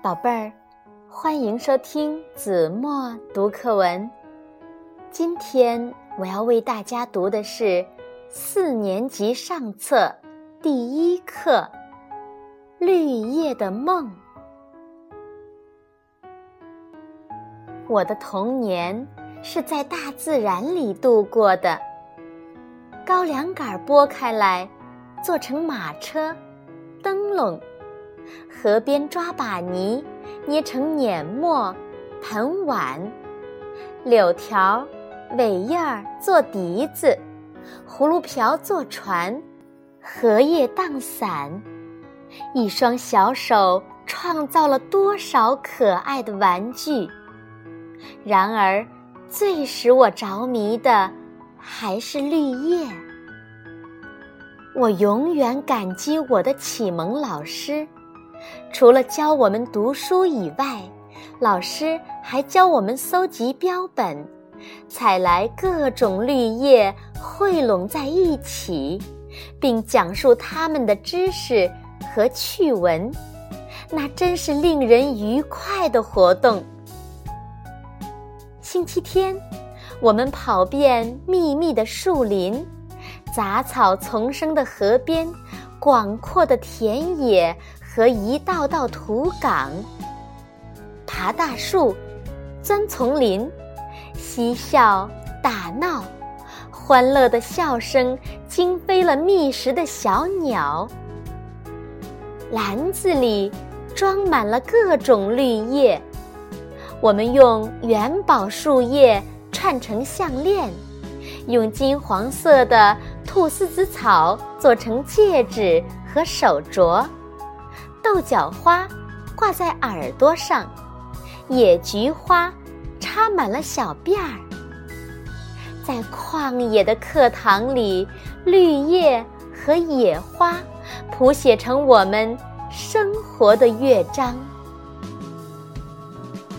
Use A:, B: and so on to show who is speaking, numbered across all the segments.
A: 宝贝儿，欢迎收听子墨读课文。今天我要为大家读的是四年级上册第一课《绿叶的梦》。我的童年是在大自然里度过的，高粱杆剥开来，做成马车、灯笼。河边抓把泥，捏成碾磨、盆碗；柳条、苇叶儿做笛子，葫芦瓢做船，荷叶当伞。一双小手创造了多少可爱的玩具！然而，最使我着迷的还是绿叶。我永远感激我的启蒙老师。除了教我们读书以外，老师还教我们搜集标本，采来各种绿叶汇拢在一起，并讲述它们的知识和趣闻。那真是令人愉快的活动。星期天，我们跑遍密密的树林，杂草丛生的河边，广阔的田野。和一道道土岗，爬大树，钻丛林，嬉笑打闹，欢乐的笑声惊飞了觅食的小鸟。篮子里装满了各种绿叶，我们用元宝树叶串成项链，用金黄色的菟丝子草做成戒指和手镯。豆角花挂在耳朵上，野菊花插满了小辫儿。在旷野的课堂里，绿叶和野花谱写成我们生活的乐章。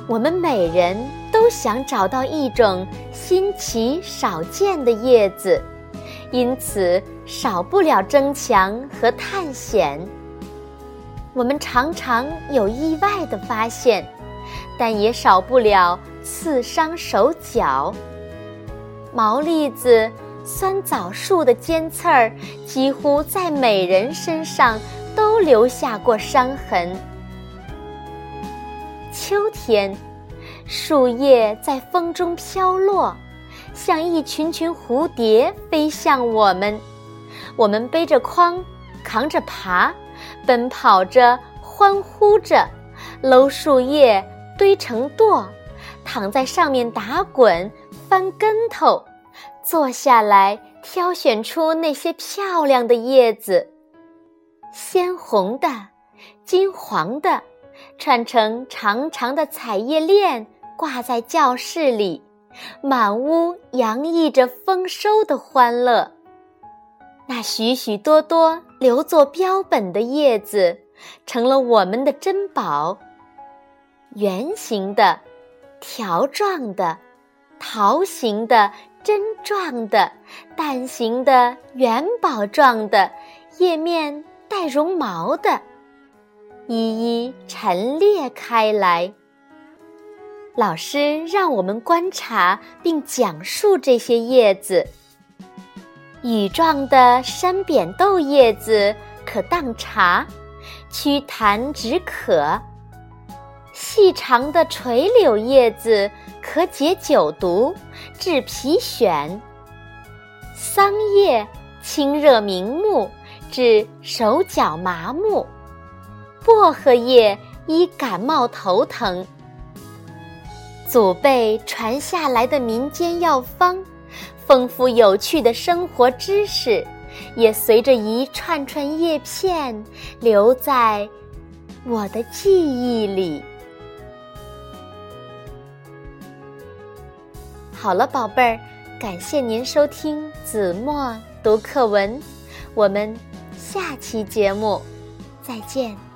A: 我们每人都想找到一种新奇少见的叶子，因此少不了争强和探险。我们常常有意外的发现，但也少不了刺伤手脚。毛栗子、酸枣树的尖刺儿，几乎在每人身上都留下过伤痕。秋天，树叶在风中飘落，像一群群蝴蝶飞向我们。我们背着筐，扛着耙。奔跑着，欢呼着，搂树叶堆成垛，躺在上面打滚、翻跟头，坐下来挑选出那些漂亮的叶子，鲜红的、金黄的，串成长长的彩叶链，挂在教室里，满屋洋溢着丰收的欢乐。那许许多多留作标本的叶子，成了我们的珍宝。圆形的、条状的、桃形的、针状的、蛋形的、元宝状的，叶面带绒毛的，一一陈列开来。老师让我们观察并讲述这些叶子。羽状的山扁豆叶子可当茶，祛痰止渴；细长的垂柳叶子可解酒毒、治皮癣；桑叶清热明目，治手脚麻木；薄荷叶医感冒头疼。祖辈传下来的民间药方。丰富有趣的生活知识，也随着一串串叶片留在我的记忆里。好了，宝贝儿，感谢您收听子墨读课文，我们下期节目再见。